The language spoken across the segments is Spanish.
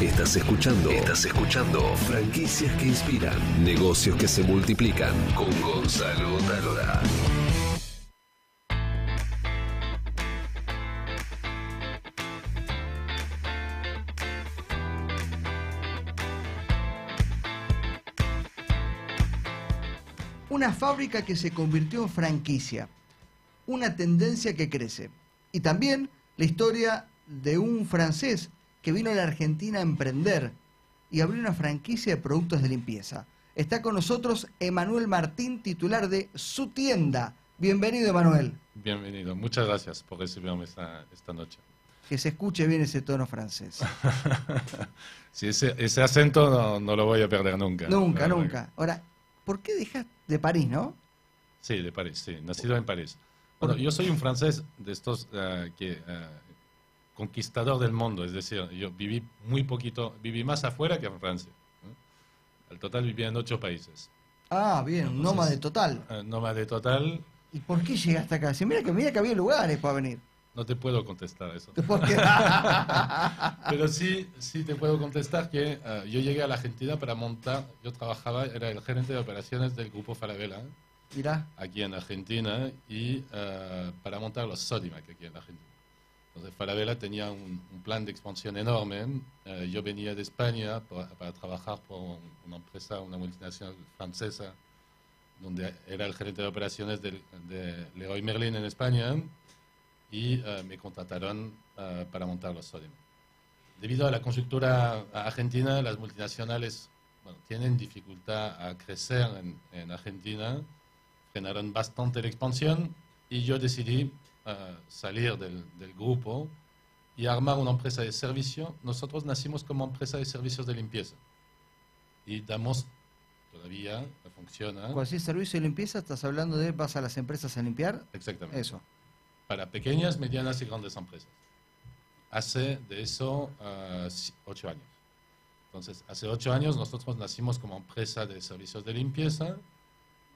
Estás escuchando. Estás escuchando. Franquicias que inspiran. Negocios que se multiplican. Con Gonzalo Talora. Una fábrica que se convirtió en franquicia. Una tendencia que crece. Y también la historia de un francés que vino a la Argentina a emprender y abrió una franquicia de productos de limpieza. Está con nosotros Emanuel Martín, titular de su tienda. Bienvenido, Emanuel. Bienvenido. Muchas gracias por recibirme esta, esta noche. Que se escuche bien ese tono francés. sí, ese, ese acento no, no, lo voy a perder nunca. Nunca, nunca. Ahora, ¿por qué dejas de París, no? Sí, de París, sí. Nacido en París. Bueno, yo soy un francés de estos uh, que... Uh, conquistador del mundo, es decir, yo viví muy poquito, viví más afuera que en Francia. Al total vivía en ocho países. Ah, bien, un nómade total. Uh, nómade total. ¿Y por qué llegaste acá? Si mira que mira que había lugares para venir. No te puedo contestar eso. ¿Por qué? Pero sí, sí te puedo contestar que uh, yo llegué a la Argentina para montar, yo trabajaba, era el gerente de operaciones del grupo Falabella. Mira. Aquí en Argentina y uh, para montar los Sodimac aquí en Argentina. Falabella tenía un, un plan de expansión enorme. Eh, yo venía de España para, para, trabajar por una empresa, una multinacional francesa, donde era el gerente de operaciones de, de Leroy Merlin en España y uh, me contrataron uh, para montar los Sodium. Debido a la conjuntura argentina, las multinacionales bueno, tienen dificultad a crecer en, en Argentina, frenaron bastante la expansión y yo decidí Uh, salir del, del, grupo y armar una empresa de servicio. Nosotros nacimos como empresa de servicios de limpieza y damos, todavía funciona. Decís servicio de limpieza, ¿estás hablando de vas a las empresas a limpiar? Exactamente. Eso. Para pequeñas, medianas y grandes empresas. Hace de eso uh, ocho años. Entonces, hace ocho años nosotros nacimos como empresa de servicios de limpieza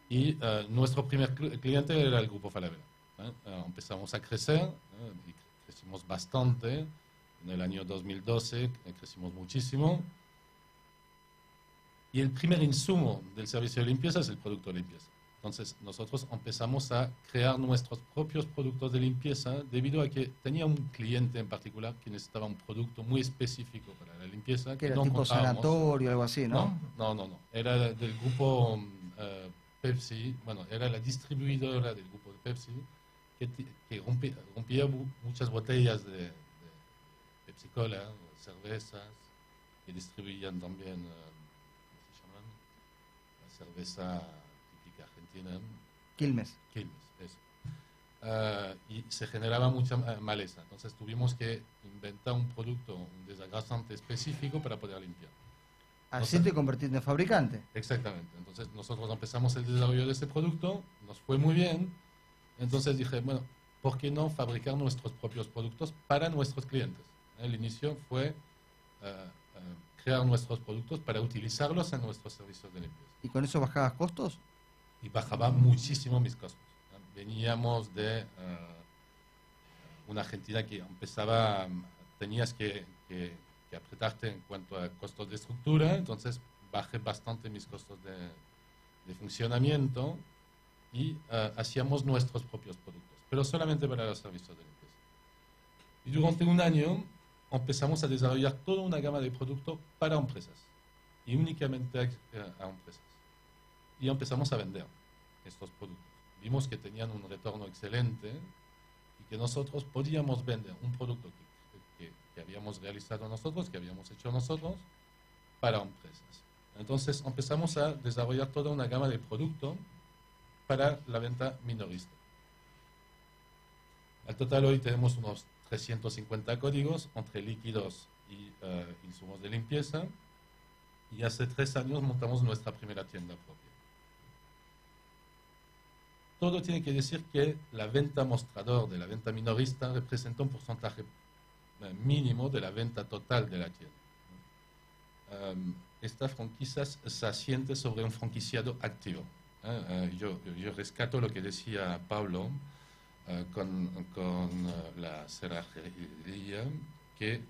y uh, nuestro primer cliente era el grupo Falabella. ¿Eh? empezamos a crecer, ¿eh? y crecimos bastante. En el año 2012 crecimos muchísimo. Y el primer insumo del servicio de limpieza es el producto de limpieza. Entonces nosotros empezamos a crear nuestros propios productos de limpieza debido a que tenía un cliente en particular que necesitaba un producto muy específico para la limpieza. Que, que era no tipo sanatorio, algo así, ¿no? No, no, no. Era del grupo uh, Pepsi, bueno, era la distribuidora del grupo de Pepsi que, que rompía, muchas botellas de, de Pepsi Cola, cervezas, que distribuían también, uh, ¿cómo se llaman? La cerveza típica argentina. Quilmes. Quilmes, eso. Uh, y se generaba mucha maleza. Entonces tuvimos que inventar un producto, un desagrasante específico para poder limpiar. Así te convertiste en fabricante. Exactamente. Entonces nosotros empezamos el desarrollo de ese producto, nos fue muy bien, entonces dije, bueno, ¿por qué no fabricar nuestros propios productos para nuestros clientes? El inicio fue uh, uh, crear nuestros productos para utilizarlos en nuestros servicios de limpieza. ¿Y con eso bajabas costos? Y bajaba muchísimo mis costos. Veníamos de uh, una Argentina que empezaba, tenías que, que, que, apretarte en cuanto a costos de estructura, entonces bajé bastante mis costos de, de funcionamiento y uh, hacíamos nuestros propios productos, pero solamente para los servicios de limpieza. Y durante un año empezamos a desarrollar toda una gama de productos para empresas y únicamente a, a empresas. Y empezamos a vender estos productos. Vimos que tenían un retorno excelente y que nosotros podíamos vender un producto que, que, que habíamos realizado nosotros, que habíamos hecho nosotros, para empresas. Entonces empezamos a desarrollar toda una gama de productos para la venta minorista. Al total hoy tenemos unos 350 códigos entre líquidos y uh, insumos de limpieza y hace tres años montamos nuestra primera tienda propia. Todo tiene que decir que la venta mostrador de la venta minorista representa un porcentaje uh, mínimo de la venta total de la tienda. Esta franquicia se asiente sobre un franquiciado activo. Uh, yo, yo, rescato lo que decía Pablo uh, con, con uh, la cerrajería, que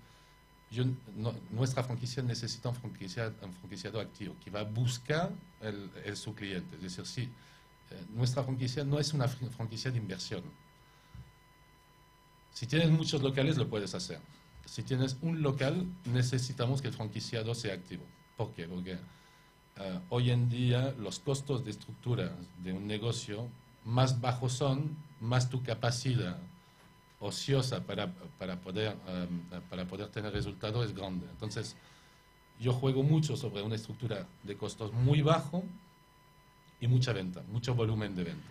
yo, nuestra franquicia necesita un, franquicia, un, franquiciado activo que va a buscar el, el, su cliente. Es decir, sí, nuestra franquicia no es una franquicia de inversión. Si tienes muchos locales, lo puedes hacer. Si tienes un local, necesitamos que el franquiciado sea activo. ¿Por qué? Porque uh, hoy en día los costos de estructura de un negocio más bajos son, más tu capacidad ociosa para, para, poder, um, para poder tener resultados es grande. Entonces, yo juego mucho sobre una estructura de costos muy bajo y mucha venta, mucho volumen de venta.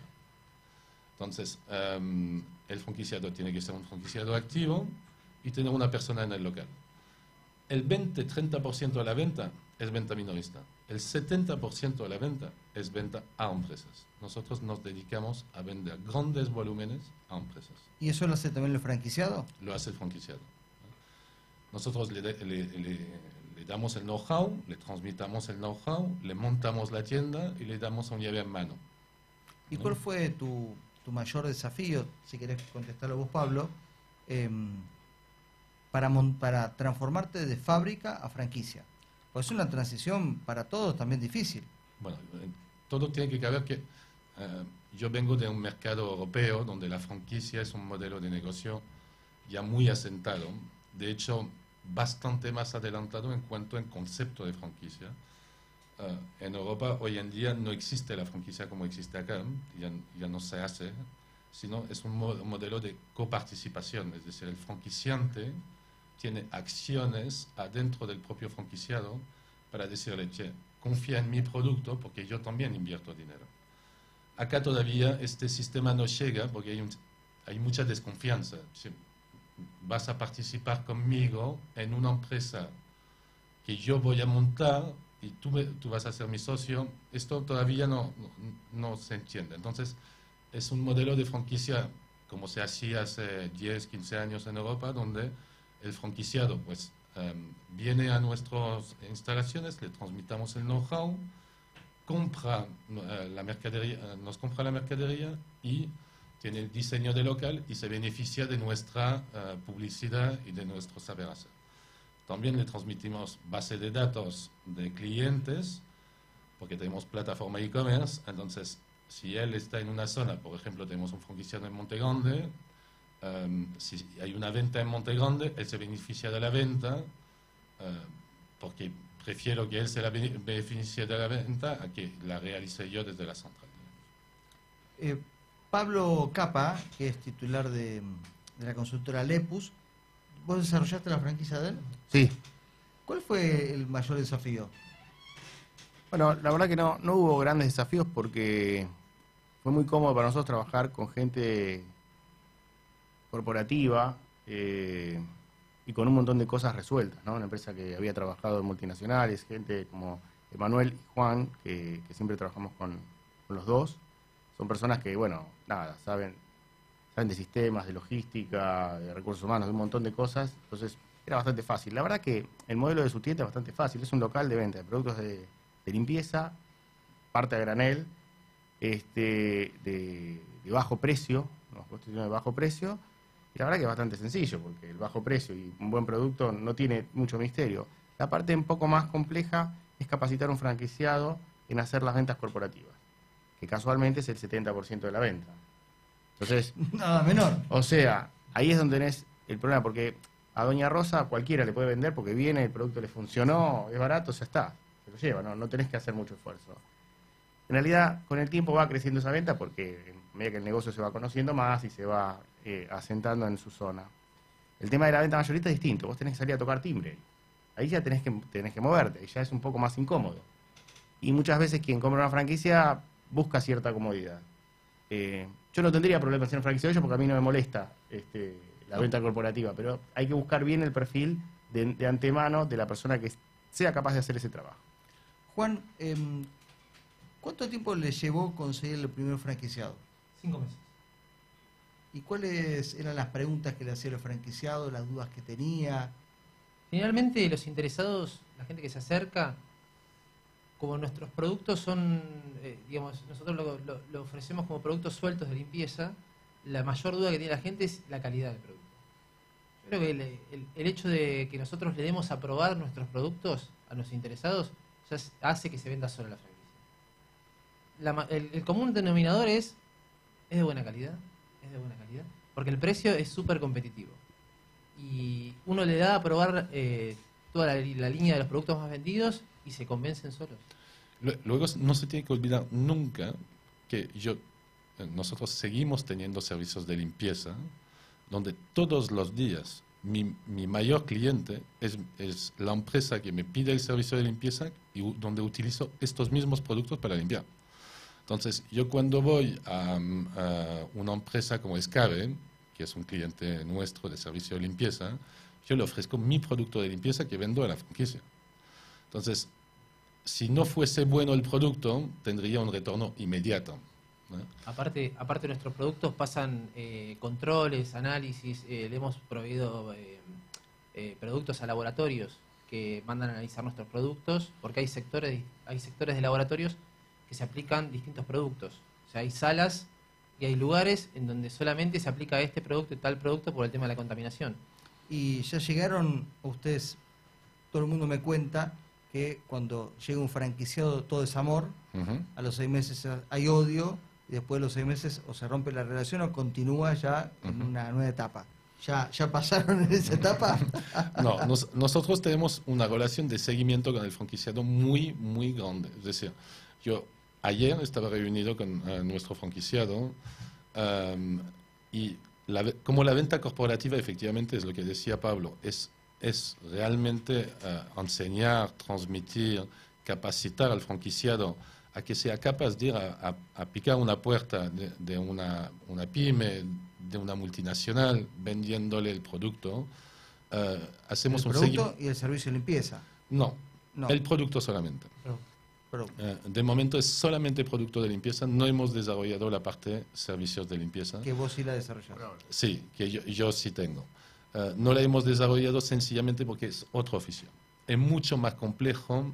Entonces, um, el franquiciado tiene que ser un franquiciado activo y tener una persona en el local. El 20-30% de la venta es venta minorista. El 70% de la venta es venta a empresas. Nosotros nos dedicamos a vender grandes volúmenes a empresas. ¿Y eso lo hace también el franquiciado? Lo hace el franquiciado. Nosotros le, le, le, damos el know-how, le transmitamos el know-how, le montamos la tienda y le damos un llave en mano. ¿Y cuál fue tu, tu, mayor desafío, si querés contestarlo vos, Pablo, eh, para, para transformarte de fábrica a franquicia? Pues es una transición para todos también difícil. Bueno, eh, todo tiene que ver que eh, yo vengo de un mercado europeo donde la franquicia es un modelo de negocio ya muy asentado, de hecho bastante más adelantado en cuanto al concepto de franquicia. Eh, en Europa hoy en día no existe la franquicia como existe acá, ya, ya no se hace, sino es un, un modelo de coparticipación, es decir, el franquiciante tiene acciones adentro del propio franquiciado para decirle, che, confía en mi producto porque yo también invierto dinero. Acá todavía este sistema no llega porque hay, hay mucha desconfianza. vas a participar conmigo en una empresa que yo voy a montar y tú, tú vas a ser mi socio, esto todavía no, no, no se entiende. Entonces, es un modelo de franquicia como se hacía hace 10, 15 años en Europa, donde el franquiciado pues em, viene a nuestras instalaciones, le transmitamos el know-how, compra eh, la mercadería, eh, nos compra la mercadería y tiene el diseño del local y se beneficia de nuestra eh, publicidad y de nuestro saber hacer. También le transmitimos base de datos de clientes, porque tenemos plataforma e-commerce, entonces si él está en una zona, por ejemplo, tenemos un franquiciado en Monte Grande, Um, si hay una venta en Monte Grande, él se beneficia de la venta, uh, porque prefiero que él se la beneficie de la venta a que la realice yo desde la central. Eh, Pablo Capa, que es titular de, de, la consultora Lepus, ¿vos desarrollaste la franquicia de él? Sí. ¿Cuál fue el mayor desafío? Bueno, la verdad que no, no hubo grandes desafíos porque fue muy cómodo para nosotros trabajar con gente corporativa eh, y con un montón de cosas resueltas, ¿no? Una empresa que había trabajado en multinacionales, gente como Emanuel y Juan, que, siempre trabajamos con, los dos, son personas que, bueno, nada, saben, saben de sistemas, de logística, de recursos humanos, de un montón de cosas, entonces era bastante fácil. La verdad que el modelo de su tienda es bastante fácil, es un local de venta de productos de, limpieza, parte a granel, este, de, bajo precio, de bajo precio, y la verdad que es bastante sencillo, porque el bajo precio y un buen producto no tiene mucho misterio. La parte un poco más compleja es capacitar a un franquiciado en hacer las ventas corporativas, que casualmente es el 70% de la venta. Entonces, nada menor. O sea, ahí es donde tenés el problema, porque a Doña Rosa cualquiera le puede vender porque viene, el producto le funcionó, es barato, ya está, se lo lleva, no, no tenés que hacer mucho esfuerzo. En realidad, con el tiempo va creciendo esa venta porque a medida que el negocio se va conociendo más y se va eh, asentando en su zona. El tema de la venta mayorista es distinto. Vos tenés que salir a tocar timbre. Ahí ya tenés que, tenés que moverte, y ya es un poco más incómodo. Y muchas veces quien compra una franquicia busca cierta comodidad. Eh, yo no tendría problemas en franquicia de ellos porque a mí no me molesta este, la venta corporativa, pero hay que buscar bien el perfil de, antemano de la persona que sea capaz de hacer ese trabajo. Juan, em, ¿cuánto tiempo le llevó conseguir el primer franquiciado? Cinco meses. ¿Y cuáles eran las preguntas que le hacía el franquiciado, las dudas que tenía? Generalmente los interesados, la gente que se acerca, como nuestros productos son, eh, digamos, nosotros lo, ofrecemos como productos sueltos de limpieza, la mayor duda que tiene la gente es la calidad del producto. Creo que el, hecho de que nosotros le demos a probar nuestros productos a los interesados hace que se venda solo la franquicia. El, el común denominador es, es de buena calidad, es de buena calidad, porque el precio es súper competitivo. Y uno le da a probar eh, toda la, línea de los productos más vendidos y se convencen solos. Lue- Luego no se tiene que olvidar nunca que yo, eh, nosotros seguimos teniendo servicios de limpieza donde todos los días mi, mi mayor cliente es, es la empresa que me pide el servicio de limpieza y donde utilizo estos mismos productos para limpiar. Entonces, yo cuando voy a, una empresa como Escabe, que es un cliente nuestro de servicio de limpieza, yo le ofrezco mi producto de limpieza que vendo a la franquicia. Entonces, si no fuese bueno el producto, tendría un retorno inmediato. Aparte, aparte nuestros productos pasan eh, controles, análisis, eh, le hemos proveído eh, productos a laboratorios que mandan a analizar nuestros productos, porque hay sectores, hay sectores de laboratorios que se aplican distintos productos. O sea, hay salas y hay lugares en donde solamente se aplica este producto y tal producto por el tema de la contaminación. Y ya llegaron, ustedes, todo el mundo me cuenta que cuando llega un franquiciado todo es amor, a los seis meses hay odio, y después de los seis meses o se rompe la relación o continúa ya en una nueva etapa. ¿Ya, ¿Ya pasaron en esa etapa? No, nos- nosotros tenemos una relación de seguimiento con el franquiciado muy, muy grande. Es decir, yo ayer estaba reunido con eh, nuestro franquiciado em, y la como la venta corporativa efectivamente es lo que decía Pablo, es, es realmente eh, enseñar, transmitir, capacitar al franquiciado a que sea capaz de ir a, a- a picar una puerta de, de una, una pyme, de una multinacional, vendiéndole el producto. Eh, hacemos el un producto y el servicio de limpieza. No, No, el producto solamente. Eh, de momento es solamente producto de limpieza, no hemos desarrollado la parte servicios de limpieza. que vos sí la desarrollás. Sí, que yo, yo sí tengo. Eh, no la hemos desarrollado sencillamente porque es otro oficio. Es mucho más complejo.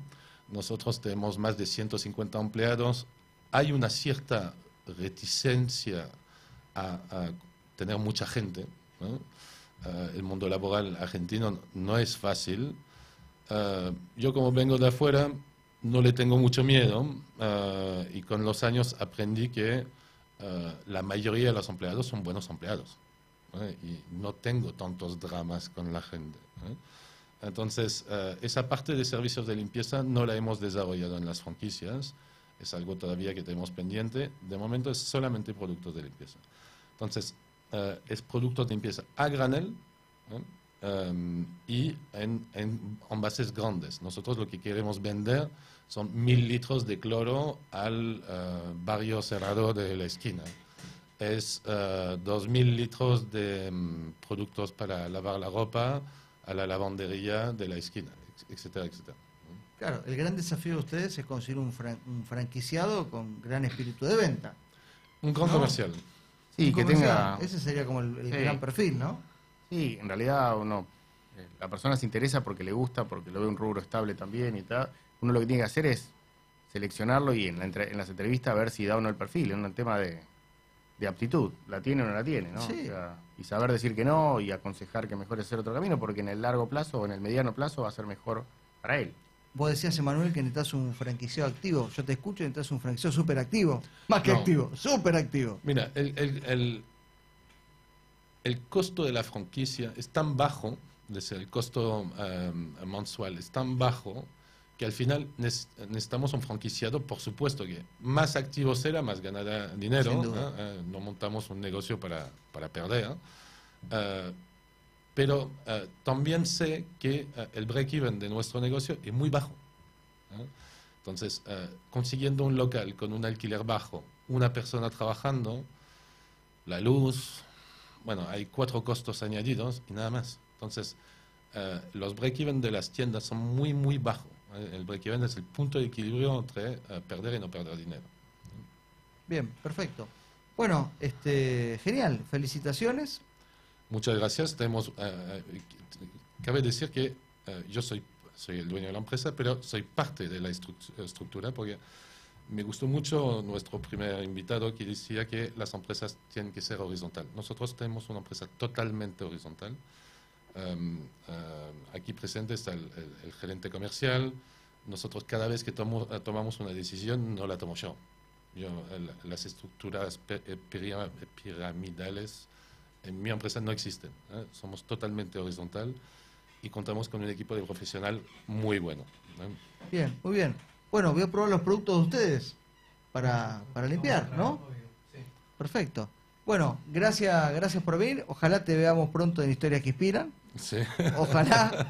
Nosotros tenemos más de 150 empleados. Hay una cierta reticencia a, a tener mucha gente. ¿no? Eh, el mundo laboral argentino no es fácil. Eh, yo como vengo de afuera no le tengo mucho miedo eh, y con los años aprendí que eh, la mayoría de los empleados son buenos empleados y no tengo tantos dramas con la gente. Entonces, eh, esa parte de servicios de limpieza no la hemos desarrollado en las franquicias, es algo todavía que tenemos pendiente. De momento es solamente productos de limpieza. Entonces, es productos de limpieza a granel. Em, y en, en envases grandes. Nosotros lo que queremos vender son mil litros de cloro al eh, barrio cerrado de la esquina. Es eh, dos mil litros de mm, productos para lavar la ropa a la lavandería de la esquina, etcétera, etcétera. Claro, el gran desafío de ustedes es conseguir un, fran- un franquiciado con gran espíritu de venta. Un gran No. comercial. Sí, Un que comercial, tenga... Ese sería como el, el Sí. gran perfil, ¿no? Sí, en realidad uno, eh, la persona se interesa porque le gusta, porque lo ve un rubro estable también y tal. Uno lo que tiene que hacer es seleccionarlo y en, la entre- en las entrevistas ver si da o no el perfil. Es un tema de, de aptitud. ¿La tiene o no la tiene? ¿no? Sí. O sea, y saber decir que no y aconsejar que mejor hacer otro camino porque en el largo plazo o en el mediano plazo va a ser mejor para él. Vos decías, Emanuel, que necesitas un franquiciado activo. Yo te escucho y necesitas un franquiciado súper activo. Más que No. activo, súper activo. Mira, el, el- el- el costo de la franquicia es tan bajo, es decir, el costo em, mensual es tan bajo que al final necesitamos un franquiciado, por supuesto que más activo será, más ganará dinero. Eh, no montamos un negocio para, para perder. Eh, pero eh, también sé que el break-even de nuestro negocio es muy bajo. ¿no? Entonces, consiguiendo un local con un alquiler bajo, una persona trabajando, la luz, bueno, hay cuatro costos añadidos y nada más. Entonces, eh, los break-even de las tiendas son muy, muy bajos. ¿eh? El break-even es el punto de equilibrio entre eh, perder y no perder dinero. Bien, perfecto. Bueno, este, genial. Felicitaciones. Muchas gracias. Tenemos, eh, eh, cabe decir que eh, yo soy, soy el dueño de la empresa, pero soy parte de la estru- estructura porque me gustó mucho nuestro primer invitado que decía que las empresas tienen que ser horizontal. Nosotros tenemos una empresa totalmente horizontal. em, em, aquí presente está el, el- el gerente comercial. Nosotros cada vez que tomo- eh, tomamos una decisión no la tomo yo. Yo, el- las estructuras eh, pira- piramidales en mi empresa no existen. ¿eh? Somos totalmente horizontal y contamos con un equipo de profesional muy bueno. ¿eh? Bien, muy bien. Bueno, voy a probar los productos de ustedes para, para limpiar, ¿no? Sí. Perfecto. Bueno, gracias, gracias por venir. Ojalá te veamos pronto en Historias que Inspiran. Sí. Ojalá,